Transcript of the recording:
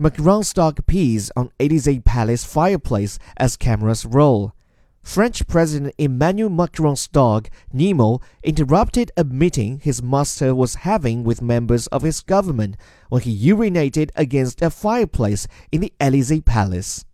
Macron's dog pees on Elysee Palace fireplace as cameras roll. French President Emmanuel Macron's dog, Nemo, interrupted a meeting his master was having with members of his government when he urinated against a fireplace in the Elysee Palace.